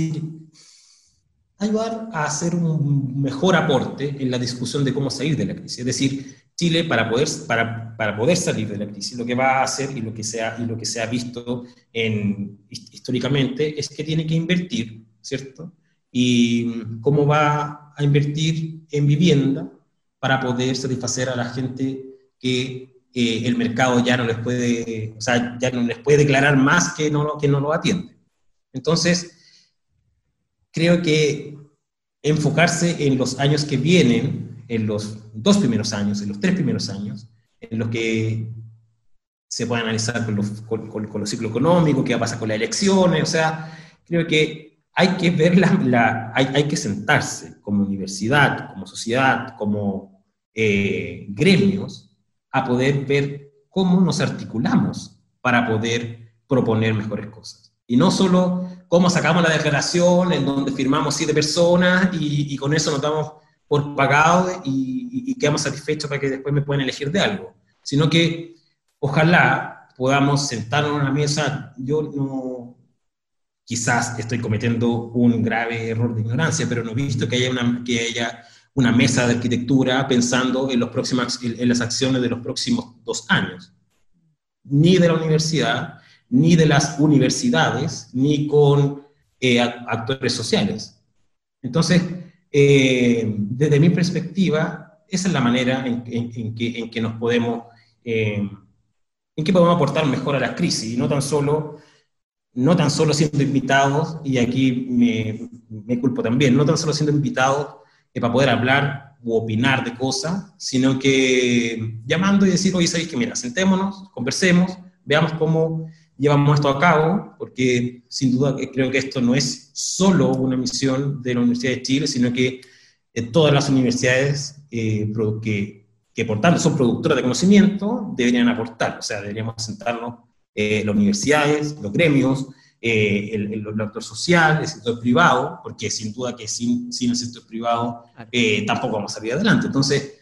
ayudar a hacer un mejor aporte en la discusión de cómo salir de la crisis. Es decir, Chile, para poder, para, para poder salir de la crisis, lo que va a hacer y lo que se ha, y lo que se ha visto en, históricamente es que tiene que invertir, ¿cierto? Y cómo va a invertir en vivienda para poder satisfacer a la gente que eh, el mercado ya no les puede, o sea, ya no les puede declarar más que no, que no lo atiende. Entonces, creo que enfocarse en los años que vienen, en los dos primeros años, en los tres primeros años, en los que se puede analizar con, los, con, con, los ciclos económicos, qué va a pasar con las elecciones, o sea, creo que hay que ver la, la hay, hay, que sentarse como universidad, como sociedad, como eh, gremios, a poder ver cómo nos articulamos para poder proponer mejores cosas. Y no solo cómo sacamos la declaración en donde firmamos siete personas y, y con eso nos damos por pagado y, y, quedamos satisfechos para que después me puedan elegir de algo, sino que ojalá podamos sentarnos en una mesa, yo no, quizás estoy cometiendo un grave error de ignorancia, pero no he visto que haya una, que haya una mesa de arquitectura pensando en, los próximos, en las acciones de los próximos dos años, ni de la universidad, ni de las universidades, ni con eh, actores sociales. Entonces, eh, desde mi perspectiva, esa es la manera en, que, nos podemos, eh, en que podemos aportar mejor a la crisis, y no tan solo, no tan solo siendo invitados, y aquí me, me culpo también, no tan solo siendo invitados para poder hablar u opinar de cosas, sino que llamando y decir, oye, ¿sabéis que mira, sentémonos, conversemos, veamos cómo llevamos esto a cabo, porque sin duda creo que esto no es solo una misión de la Universidad de Chile, sino que eh, todas las universidades eh, que, que, por tanto, son productoras de conocimiento deberían aportar, o sea, deberíamos sentarnos eh, las universidades, los gremios, eh, el, el, actor social, el sector privado, porque sin duda que sin, sin el sector privado eh, tampoco vamos a salir adelante. Entonces,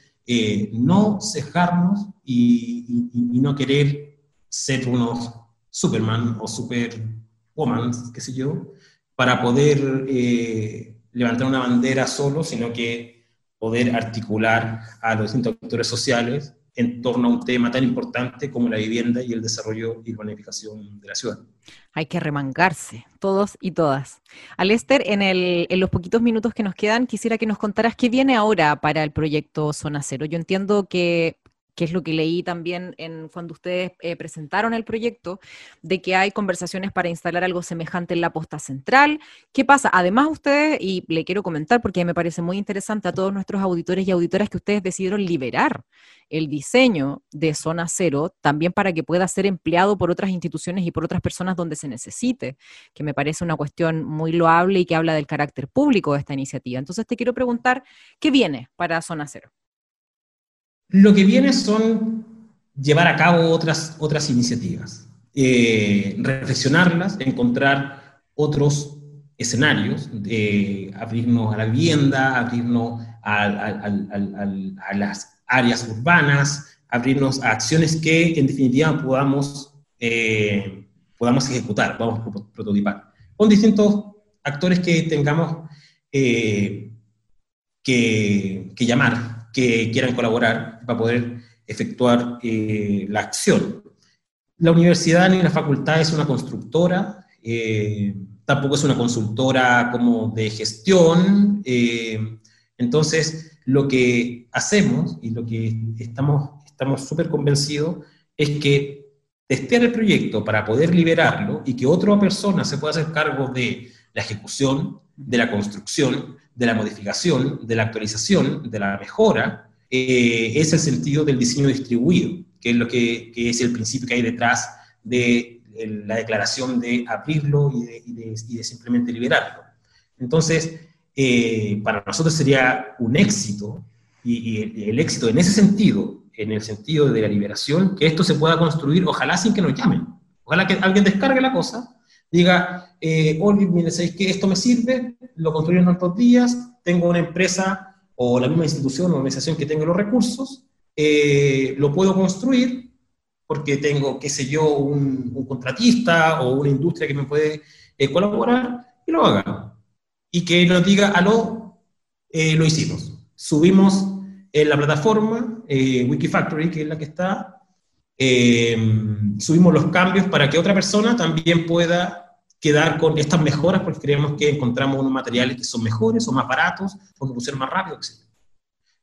no cejarnos y, y, y, no querer ser unos Superman o Superwoman, qué sé yo, para poder eh, levantar una bandera solo, sino que poder articular a los distintos actores sociales en torno a un tema tan importante como la vivienda y el desarrollo y planificación de la ciudad. Hay que remangarse, todos y todas. Alester, en, en los poquitos minutos que nos quedan, quisiera que nos contaras qué viene ahora para el proyecto Zona Cero. Yo entiendo que que es lo que leí también cuando ustedes eh, presentaron el proyecto, de que hay conversaciones para instalar algo semejante en la posta central. ¿Qué pasa? Además, ustedes, y le quiero comentar porque me parece muy interesante a todos nuestros auditores y auditoras que ustedes decidieron liberar el diseño de zona cero también para que pueda ser empleado por otras instituciones y por otras personas donde se necesite, que me parece una cuestión muy loable y que habla del carácter público de esta iniciativa. Entonces, te quiero preguntar, ¿qué viene para zona cero? Lo que viene son llevar a cabo otras, otras iniciativas, eh, reflexionarlas, encontrar otros escenarios, abrirnos a la vivienda, abrirnos a, las áreas urbanas, abrirnos a acciones que en definitiva podamos, eh, podamos ejecutar, podamos prototipar, con distintos actores que tengamos eh, que llamar que quieran colaborar para poder efectuar eh, la acción. La universidad ni la facultad es una constructora, eh, tampoco es una consultora como de gestión, eh, entonces lo que hacemos y lo que estamos estamos súper convencidos es que testear el proyecto para poder liberarlo y que otra persona se pueda hacer cargo de la ejecución, de la construcción, de la modificación, de la actualización, de la mejora, eh, es el sentido del diseño distribuido, que es lo que, es el principio que hay detrás de la declaración de abrirlo y de, simplemente liberarlo. Entonces, eh, para nosotros sería un éxito, y, el, el, éxito en ese sentido, en el sentido de la liberación, que esto se pueda construir, ojalá sin que nos llamen. Ojalá que alguien descargue la cosa diga, eh, oye, mire, ¿sabéis que esto me sirve? Lo construí en tantos días, tengo una empresa o la misma institución o organización que tenga los recursos, eh, lo puedo construir porque tengo, qué sé yo, un, contratista o una industria que me puede eh, colaborar y lo haga. Y que nos diga, aló, eh, lo hicimos. Subimos en la plataforma Wikifactory, que es la que está, subimos los cambios para que otra persona también pueda quedar con estas mejoras porque creemos que encontramos unos materiales que son mejores o más baratos o que funcionan más rápido, etc.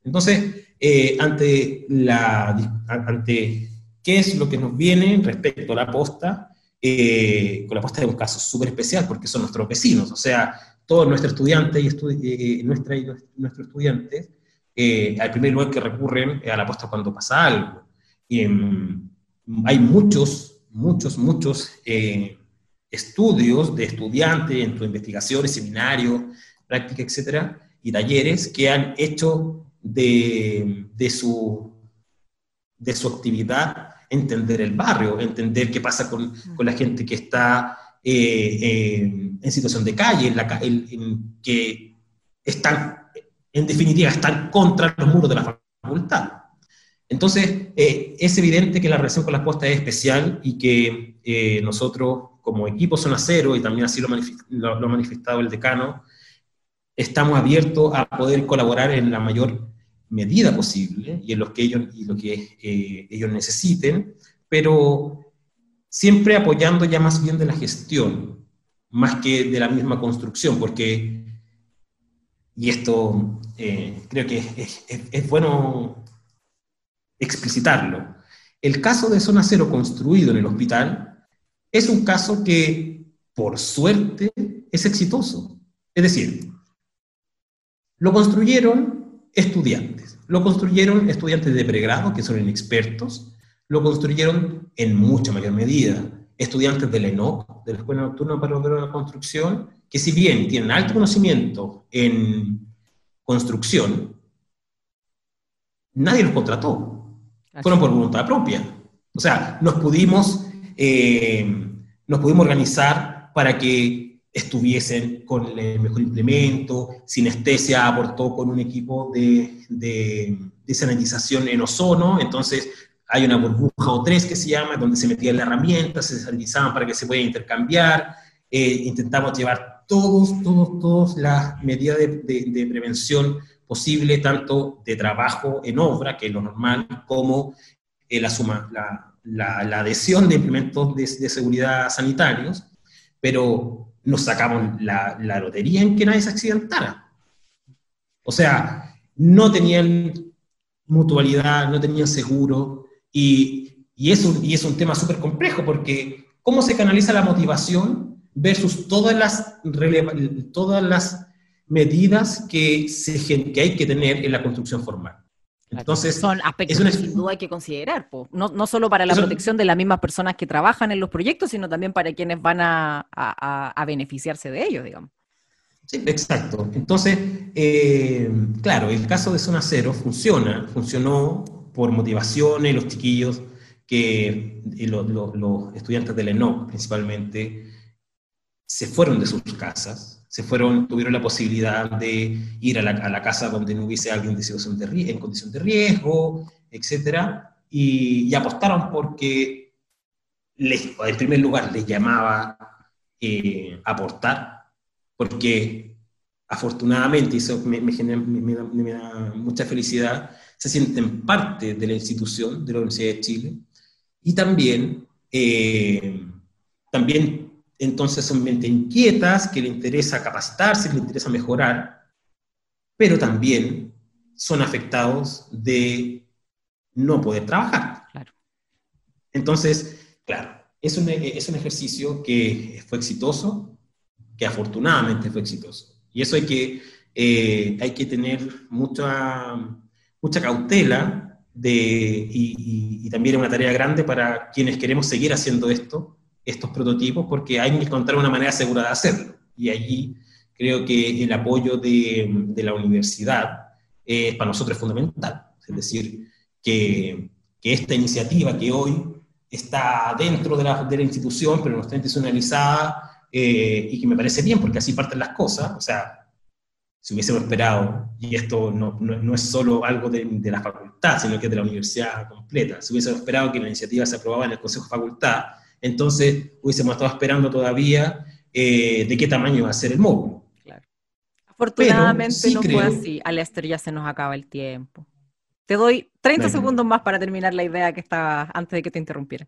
Entonces, eh, ante, la, ante qué es lo que nos viene respecto a la posta, eh, con la posta es un caso súper especial porque son nuestros vecinos, o sea, todos nuestros estudiantes y, eh, nuestra, y nuestros estudiantes al primer lugar que recurren a la posta cuando pasa algo. Em, hay muchos, muchos, muchos estudios de estudiantes en tu investigaciones, seminarios, práctica, etcétera, y talleres que han hecho de, su, de su actividad entender el barrio, entender qué pasa con, con la gente que está eh, eh, en situación de calle, en, que están, en definitiva, están contra los muros de la facultad. Entonces, eh, es evidente que la relación con las postas es especial y que nosotros como equipo Zona Cero, y también así lo, ha manifestado el decano, estamos abiertos a poder colaborar en la mayor medida posible y en lo que ellos, y lo que, eh, ellos necesiten, pero siempre apoyando ya más bien de la gestión, más que de la misma construcción, porque, y esto eh, creo que es, es bueno explicitarlo, el caso de Zona Cero construido en el hospital es un caso que, por suerte, es exitoso. Es decir, lo construyeron estudiantes, lo construyeron estudiantes de pregrado, que son inexpertos, lo construyeron en mucha mayor medida estudiantes del ENOC, de la Escuela Nocturna para la Construcción, que si bien tienen alto conocimiento en construcción, nadie los contrató. Fueron por voluntad propia. O sea, nos pudimos eh, nos pudimos organizar para que estuviesen con el mejor implemento, Sinestesia aportó con un equipo de, de, sanitización en ozono, entonces hay una burbuja o tres que se llama, donde se metían las herramientas, se sanitizaban para que se puedan intercambiar, eh, intentamos llevar todos, todos, todas las medidas de, de, prevención posible, tanto de trabajo en obra, que es lo normal, como eh, la, suma, la, la, adhesión de implementos de, seguridad sanitarios, pero nos sacamos la, lotería en que nadie se accidentara. O sea, no tenían mutualidad, no tenían seguro, y, y, es, un, y es un tema súper complejo porque ¿cómo se canaliza la motivación versus todas las, todas las medidas que, se, que hay que tener en la construcción formal? Entonces, son aspectos que sin duda hay que considerar, No, no, solo para la protección de las mismas personas que trabajan en los proyectos, sino también para quienes van a, a beneficiarse de ellos, digamos. Sí, exacto. Entonces, eh, claro, el caso de Zona Cero funciona, funcionó por motivaciones, los chiquillos, que los estudiantes del ENOC principalmente, se fueron de sus casas, se fueron, tuvieron la posibilidad de ir a la, casa donde no hubiese alguien de situación de, en condición de riesgo, etc. Y, apostaron porque, les, en primer lugar, les llamaba eh, aportar porque afortunadamente, y eso me, da mucha felicidad, se sienten parte de la institución de la Universidad de Chile y también, eh, también entonces son mente inquietas, que le interesa capacitarse, que le interesa mejorar, pero también son afectados de no poder trabajar. Entonces, claro, es un, es un ejercicio que fue exitoso, que afortunadamente fue exitoso. Y eso hay que, eh, hay que tener mucha, mucha cautela de, y, también es una tarea grande para quienes queremos seguir haciendo esto, estos prototipos, porque hay que encontrar una manera segura de hacerlo. Y allí creo que el apoyo de, de la universidad para nosotros es fundamental. Es decir, que, que esta iniciativa que hoy está dentro de la, de la institución, pero no está institucionalizada, eh, y que me parece bien porque así parten las cosas, o sea, si hubiésemos esperado, y esto no, no, es solo algo de, de, la facultad, sino que es de la universidad completa, si hubiésemos esperado que la iniciativa se aprobara en el Consejo de Facultad, entonces hubiésemos estado esperando todavía eh, de qué tamaño va a ser el módulo. Claro. Afortunadamente no fue así, a Lester ya se nos acaba el tiempo. Te doy 30 segundos más para terminar la idea que estaba antes de que te interrumpiera.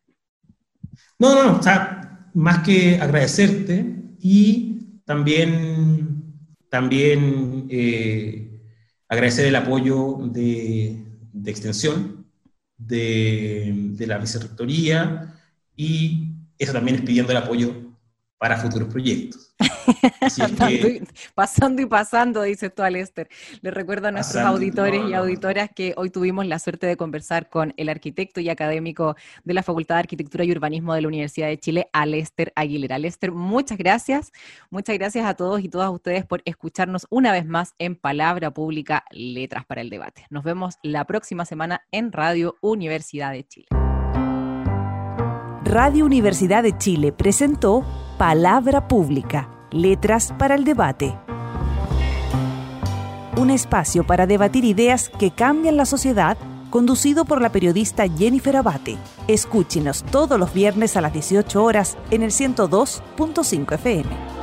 No, no, no, o sea, más que agradecerte y también, también eh, agradecer el apoyo de, extensión de, de, la vicerrectoría y eso también es pidiendo el apoyo para futuros proyectos. pasando y pasando, dice tú, Alester. Le recuerdo a nuestros auditores y auditoras que hoy tuvimos la suerte de conversar con el arquitecto y académico de la Facultad de Arquitectura y Urbanismo de la Universidad de Chile, Alester Aguilera. Alester, muchas gracias. Muchas gracias a todos y todas ustedes por escucharnos una vez más en Palabra Pública, Letras para el Debate. Nos vemos la próxima semana en Radio Universidad de Chile. Radio Universidad de Chile presentó Palabra Pública, Letras para el Debate. Un espacio para debatir ideas que cambian la sociedad, conducido por la periodista Jennifer Abate. Escúchenos todos los viernes a las 18 horas en el 102.5 FM.